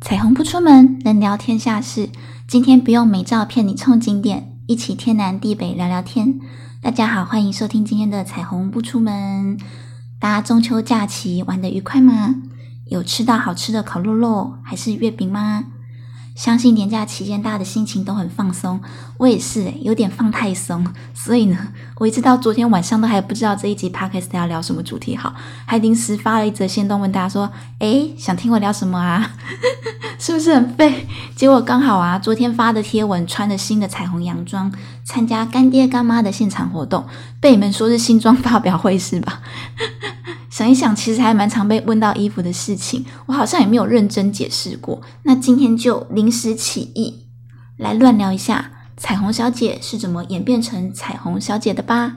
彩虹不出门，能聊天下事。今天不用美照骗你冲景点，一起天南地北聊聊天。大家好，欢迎收听今天的彩虹不出门。大家中秋假期玩得愉快吗？有吃到好吃的烤肉肉还是月饼吗？相信年假期间大家的心情都很放松，我也是有点放太松，所以呢，我一直到昨天晚上都还不知道这一集 podcast 要聊什么主题好，还临时发了一则线动问大家说，诶，想听我聊什么啊？是不是很废？结果刚好啊，昨天发的贴文穿着新的彩虹洋装，参加干爹干妈的现场活动，被你们说是新装发表会是吧？想一想，其实还蛮常被问到衣服的事情，我好像也没有认真解释过。那今天就临时起意来乱聊一下，彩虹小姐是怎么演变成彩虹小姐的吧。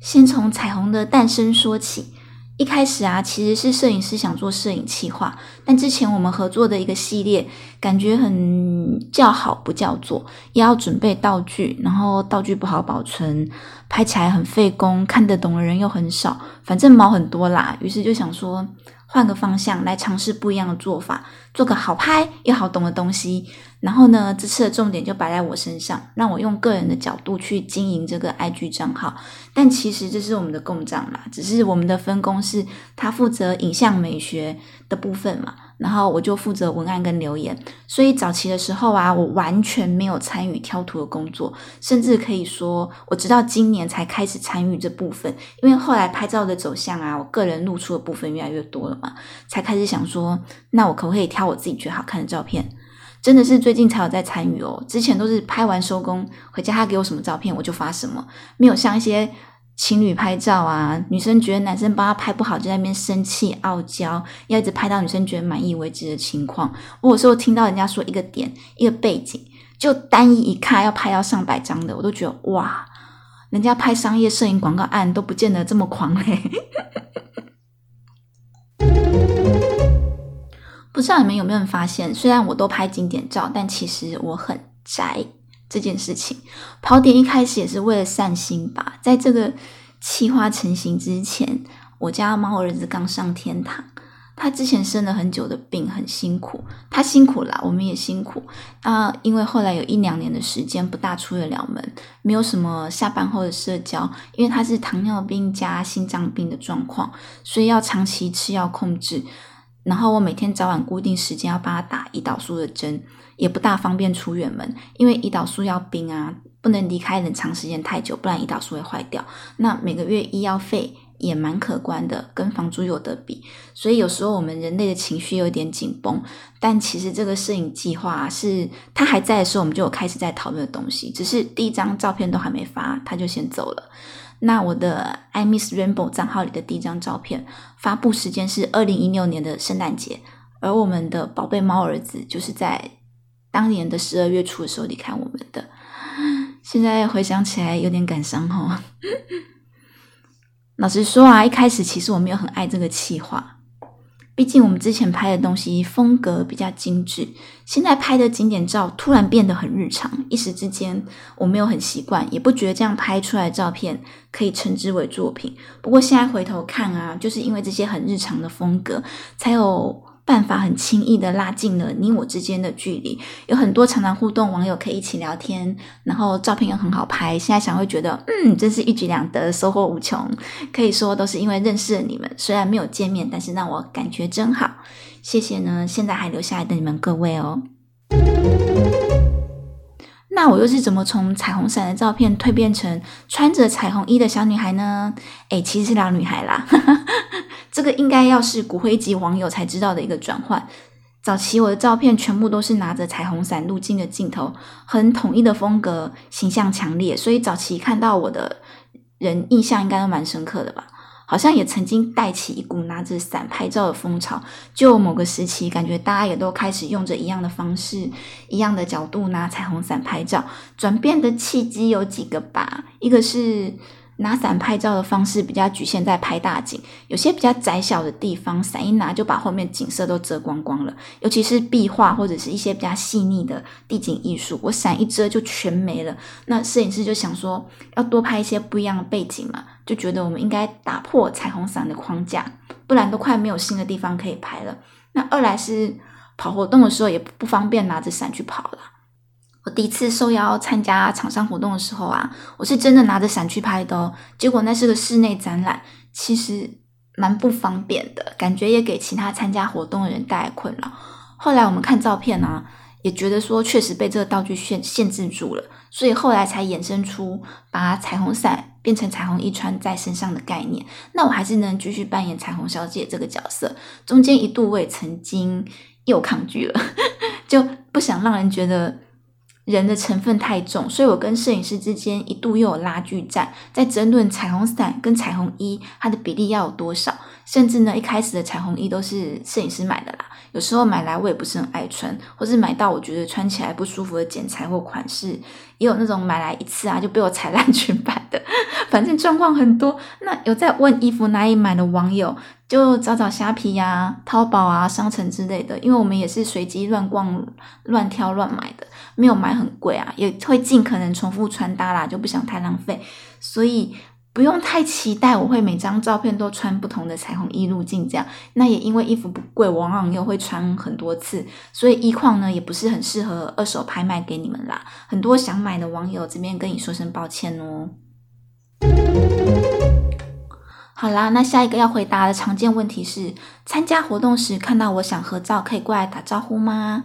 先从彩虹的诞生说起。一开始啊，其实是摄影师想做摄影企划，但之前我们合作的一个系列，感觉很叫好不叫做，也要准备道具，然后道具不好保存，拍起来很费工，看得懂的人又很少，反正毛很多啦。于是就想说。换个方向来尝试不一样的做法，做个好拍又好懂的东西。然后呢，这次的重点就摆在我身上，让我用个人的角度去经营这个 IG 账号。但其实这是我们的共账啦，只是我们的分工是他负责影像美学的部分嘛。然后我就负责文案跟留言，所以早期的时候啊，我完全没有参与挑图的工作，甚至可以说，我直到今年才开始参与这部分。因为后来拍照的走向啊，我个人露出的部分越来越多了嘛，才开始想说，那我可不可以挑我自己觉得好看的照片？真的是最近才有在参与哦，之前都是拍完收工回家，他给我什么照片我就发什么，没有像一些。情侣拍照啊，女生觉得男生帮她拍不好，就在那边生气傲娇，要一直拍到女生觉得满意为止的情况。我有时候听到人家说一个点一个背景，就单一一看要拍到上百张的，我都觉得哇，人家拍商业摄影广告案都不见得这么狂嘞。不知道你们有没有发现，虽然我都拍景点照，但其实我很宅。这件事情，跑点一开始也是为了散心吧。在这个气花成型之前，我家猫儿子刚上天堂，他之前生了很久的病，很辛苦，他辛苦啦，我们也辛苦啊。因为后来有一两年的时间不大出得了门，没有什么下班后的社交，因为他是糖尿病加心脏病的状况，所以要长期吃药控制。然后我每天早晚固定时间要帮他打胰岛素的针。也不大方便出远门，因为胰岛素要冰啊，不能离开人长时间太久，不然胰岛素会坏掉。那每个月医药费也蛮可观的，跟房租有得比。所以有时候我们人类的情绪有点紧绷，但其实这个摄影计划是他还在的时候，我们就有开始在讨论的东西。只是第一张照片都还没发，他就先走了。那我的 I Miss Rainbow 账号里的第一张照片发布时间是二零一六年的圣诞节，而我们的宝贝猫儿子就是在。当年的十二月初的时候离开我们的，现在回想起来有点感伤哈。老实说啊，一开始其实我没有很爱这个企划，毕竟我们之前拍的东西风格比较精致，现在拍的景点照突然变得很日常，一时之间我没有很习惯，也不觉得这样拍出来的照片可以称之为作品。不过现在回头看啊，就是因为这些很日常的风格，才有。办法很轻易的拉近了你我之间的距离，有很多常常互动网友可以一起聊天，然后照片又很好拍。现在想会觉得，嗯，真是一举两得，收获无穷。可以说都是因为认识了你们，虽然没有见面，但是让我感觉真好。谢谢呢，现在还留下来的你们各位哦。那我又是怎么从彩虹伞的照片蜕变成穿着彩虹衣的小女孩呢？诶，其实是老女孩啦。这个应该要是骨灰级网友才知道的一个转换。早期我的照片全部都是拿着彩虹伞路径的镜头，很统一的风格，形象强烈，所以早期看到我的人印象应该都蛮深刻的吧。好像也曾经带起一股拿着伞拍照的风潮。就某个时期，感觉大家也都开始用着一样的方式、一样的角度拿彩虹伞拍照。转变的契机有几个吧，一个是。拿伞拍照的方式比较局限在拍大景，有些比较窄小的地方，伞一拿就把后面景色都遮光光了。尤其是壁画或者是一些比较细腻的地景艺术，我伞一遮就全没了。那摄影师就想说，要多拍一些不一样的背景嘛，就觉得我们应该打破彩虹伞的框架，不然都快没有新的地方可以拍了。那二来是跑活动的时候也不方便拿着伞去跑了。我第一次受邀参加厂商活动的时候啊，我是真的拿着伞去拍的哦。结果那是个室内展览，其实蛮不方便的，感觉也给其他参加活动的人带来困扰。后来我们看照片啊，也觉得说确实被这个道具限限制住了，所以后来才衍生出把彩虹伞变成彩虹衣穿在身上的概念。那我还是能继续扮演彩虹小姐这个角色。中间一度我也曾经又抗拒了，就不想让人觉得。人的成分太重，所以我跟摄影师之间一度又有拉锯战，在争论彩虹伞跟彩虹衣它的比例要有多少。甚至呢，一开始的彩虹衣都是摄影师买的啦，有时候买来我也不是很爱穿，或是买到我觉得穿起来不舒服的剪裁或款式，也有那种买来一次啊就被我踩烂全版的，反正状况很多。那有在问衣服哪里买的网友，就找找虾皮呀、淘宝啊、商城之类的，因为我们也是随机乱逛、乱挑、乱买的。没有买很贵啊，也会尽可能重复穿搭啦，就不想太浪费，所以不用太期待我会每张照片都穿不同的彩虹衣路径这样。那也因为衣服不贵，往往又会穿很多次，所以衣况呢也不是很适合二手拍卖给你们啦。很多想买的网友这边跟你说声抱歉哦。好啦，那下一个要回答的常见问题是：参加活动时看到我想合照，可以过来打招呼吗？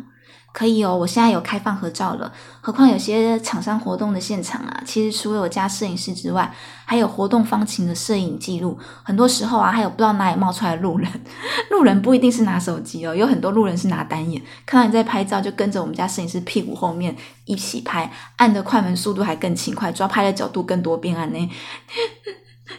可以哦，我现在有开放合照了。何况有些厂商活动的现场啊，其实除了我家摄影师之外，还有活动方琴的摄影记录。很多时候啊，还有不知道哪里冒出来的路人，路人不一定是拿手机哦，有很多路人是拿单眼，看到你在拍照，就跟着我们家摄影师屁股后面一起拍，按的快门速度还更勤快，抓拍的角度更多变暗呢。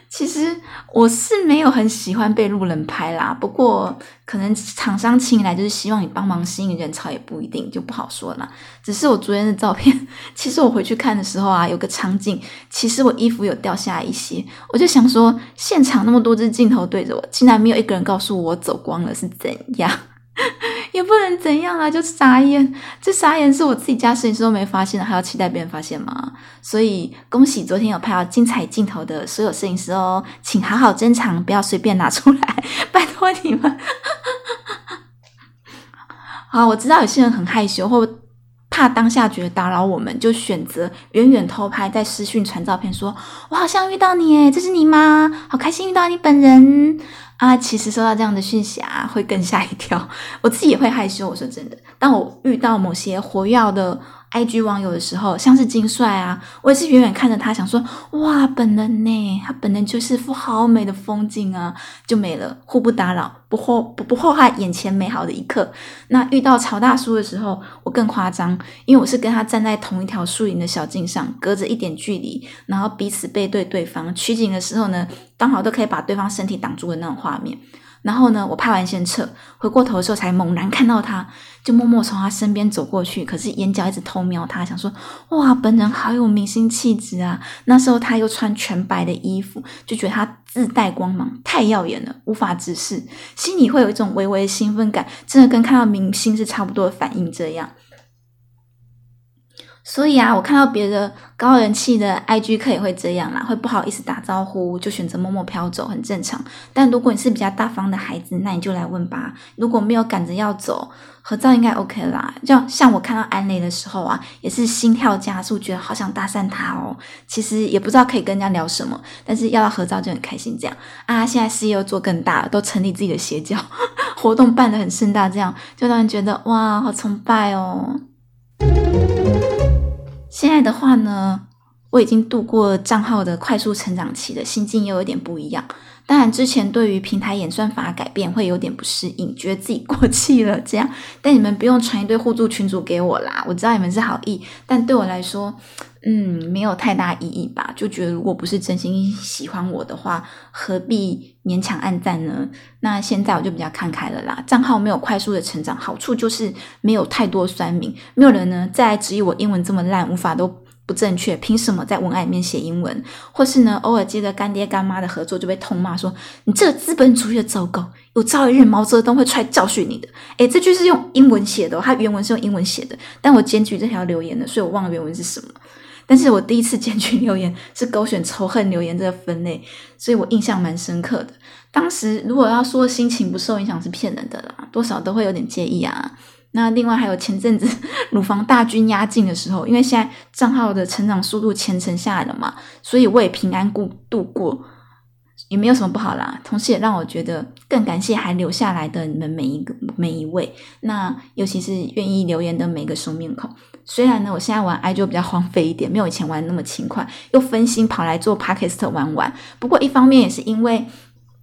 其实我是没有很喜欢被路人拍啦，不过可能厂商请来就是希望你帮忙吸引人潮，也不一定就不好说了。只是我昨天的照片，其实我回去看的时候啊，有个场景，其实我衣服有掉下一些，我就想说，现场那么多只镜头对着我，竟然没有一个人告诉我走光了是怎样。也不能怎样啊，就傻眼。这傻眼是我自己家摄影师都没发现的，还要期待别人发现吗？所以恭喜昨天有拍到精彩镜头的所有摄影师哦，请好好珍藏，不要随便拿出来，拜托你们。好，我知道有些人很害羞，或怕当下觉得打扰我们，就选择远远偷拍，在私讯传照片，说我好像遇到你诶这是你吗？好开心遇到你本人。啊，其实收到这样的讯息啊，会更吓一跳。我自己也会害羞。我说真的，当我遇到某些活跃的。IG 网友的时候，像是金帅啊，我也是远远看着他，想说哇，本人呢？他本人就是幅好美的风景啊，就没了，互不打扰，不祸不不祸害眼前美好的一刻。那遇到曹大叔的时候，我更夸张，因为我是跟他站在同一条树林的小径上，隔着一点距离，然后彼此背对对方取景的时候呢，刚好都可以把对方身体挡住的那种画面。然后呢，我拍完先撤，回过头的时候才猛然看到他，就默默从他身边走过去。可是眼角一直偷瞄他，想说哇，本人好有明星气质啊！那时候他又穿全白的衣服，就觉得他自带光芒，太耀眼了，无法直视，心里会有一种微微的兴奋感，真的跟看到明星是差不多的反应。这样。所以啊，我看到别的高人气的 IG 客也会这样啦，会不好意思打招呼，就选择默默飘走，很正常。但如果你是比较大方的孩子，那你就来问吧。如果没有赶着要走，合照应该 OK 啦。就像我看到安雷的时候啊，也是心跳加速，觉得好想搭讪他哦。其实也不知道可以跟人家聊什么，但是要到合照就很开心。这样啊，现在事业又做更大了，都成立自己的邪教，活动办得很盛大，这样就让人觉得哇，好崇拜哦。现在的话呢，我已经度过账号的快速成长期了，心境又有点不一样。当然，之前对于平台演算法改变会有点不适应，觉得自己过气了这样。但你们不用传一堆互助群组给我啦，我知道你们是好意，但对我来说，嗯，没有太大意义吧。就觉得如果不是真心喜欢我的话，何必勉强按赞呢？那现在我就比较看开了啦。账号没有快速的成长，好处就是没有太多酸民，没有人呢再质疑我英文这么烂，无法都。不正确，凭什么在文案里面写英文？或是呢，偶尔接个干爹干妈的合作就被痛骂说你这个资本主义的走狗，有朝一日毛泽东会出来教训你的。诶，这句是用英文写的，它原文是用英文写的，但我检举这条留言的，所以我忘了原文是什么。但是我第一次检举留言是勾选仇恨留言这个分类，所以我印象蛮深刻的。当时如果要说心情不受影响是骗人的啦，多少都会有点介意啊。那另外还有前阵子 乳房大军压境的时候，因为现在账号的成长速度前程下来了嘛，所以我也平安过度过，也没有什么不好啦。同时也让我觉得更感谢还留下来的你们每一个每一位，那尤其是愿意留言的每个熟面孔。虽然呢，我现在玩 i 就比较荒废一点，没有以前玩那么勤快，又分心跑来做 p a k i s t 玩玩。不过一方面也是因为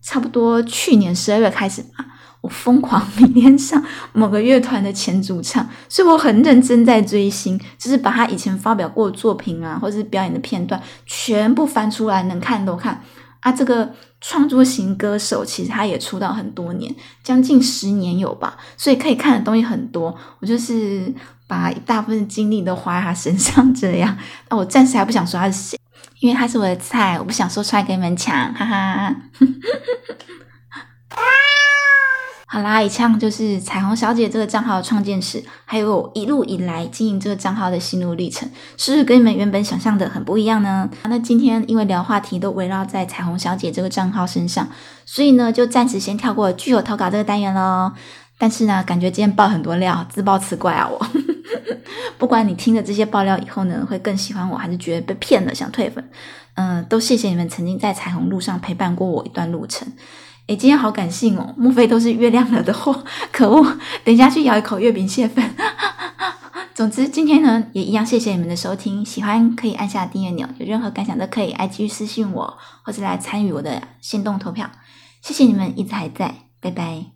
差不多去年十二月开始嘛。我疯狂迷恋上某个乐团的前主唱，所以我很认真在追星，就是把他以前发表过的作品啊，或者是表演的片段全部翻出来，能看都看。啊，这个创作型歌手其实他也出道很多年，将近十年有吧，所以可以看的东西很多。我就是把一大部分精力都花在他身上，这样。那我暂时还不想说他是谁，因为他是我的菜，我不想说出来给你们抢，哈哈。好啦，以上就是彩虹小姐这个账号的创建史，还有我一路以来经营这个账号的心路历程，是不是跟你们原本想象的很不一样呢？那今天因为聊话题都围绕在彩虹小姐这个账号身上，所以呢就暂时先跳过具有投稿这个单元喽。但是呢，感觉今天爆很多料，自爆词怪啊我。不管你听了这些爆料以后呢，会更喜欢我还是觉得被骗了想退粉，嗯，都谢谢你们曾经在彩虹路上陪伴过我一段路程。哎，今天好感性哦，莫非都是月亮惹的祸？可恶！等一下去咬一口月饼泄愤。总之，今天呢也一样，谢谢你们的收听。喜欢可以按下订阅钮，有任何感想都可以 IG 私信我，或者来参与我的心动投票。谢谢你们一直还在，拜拜。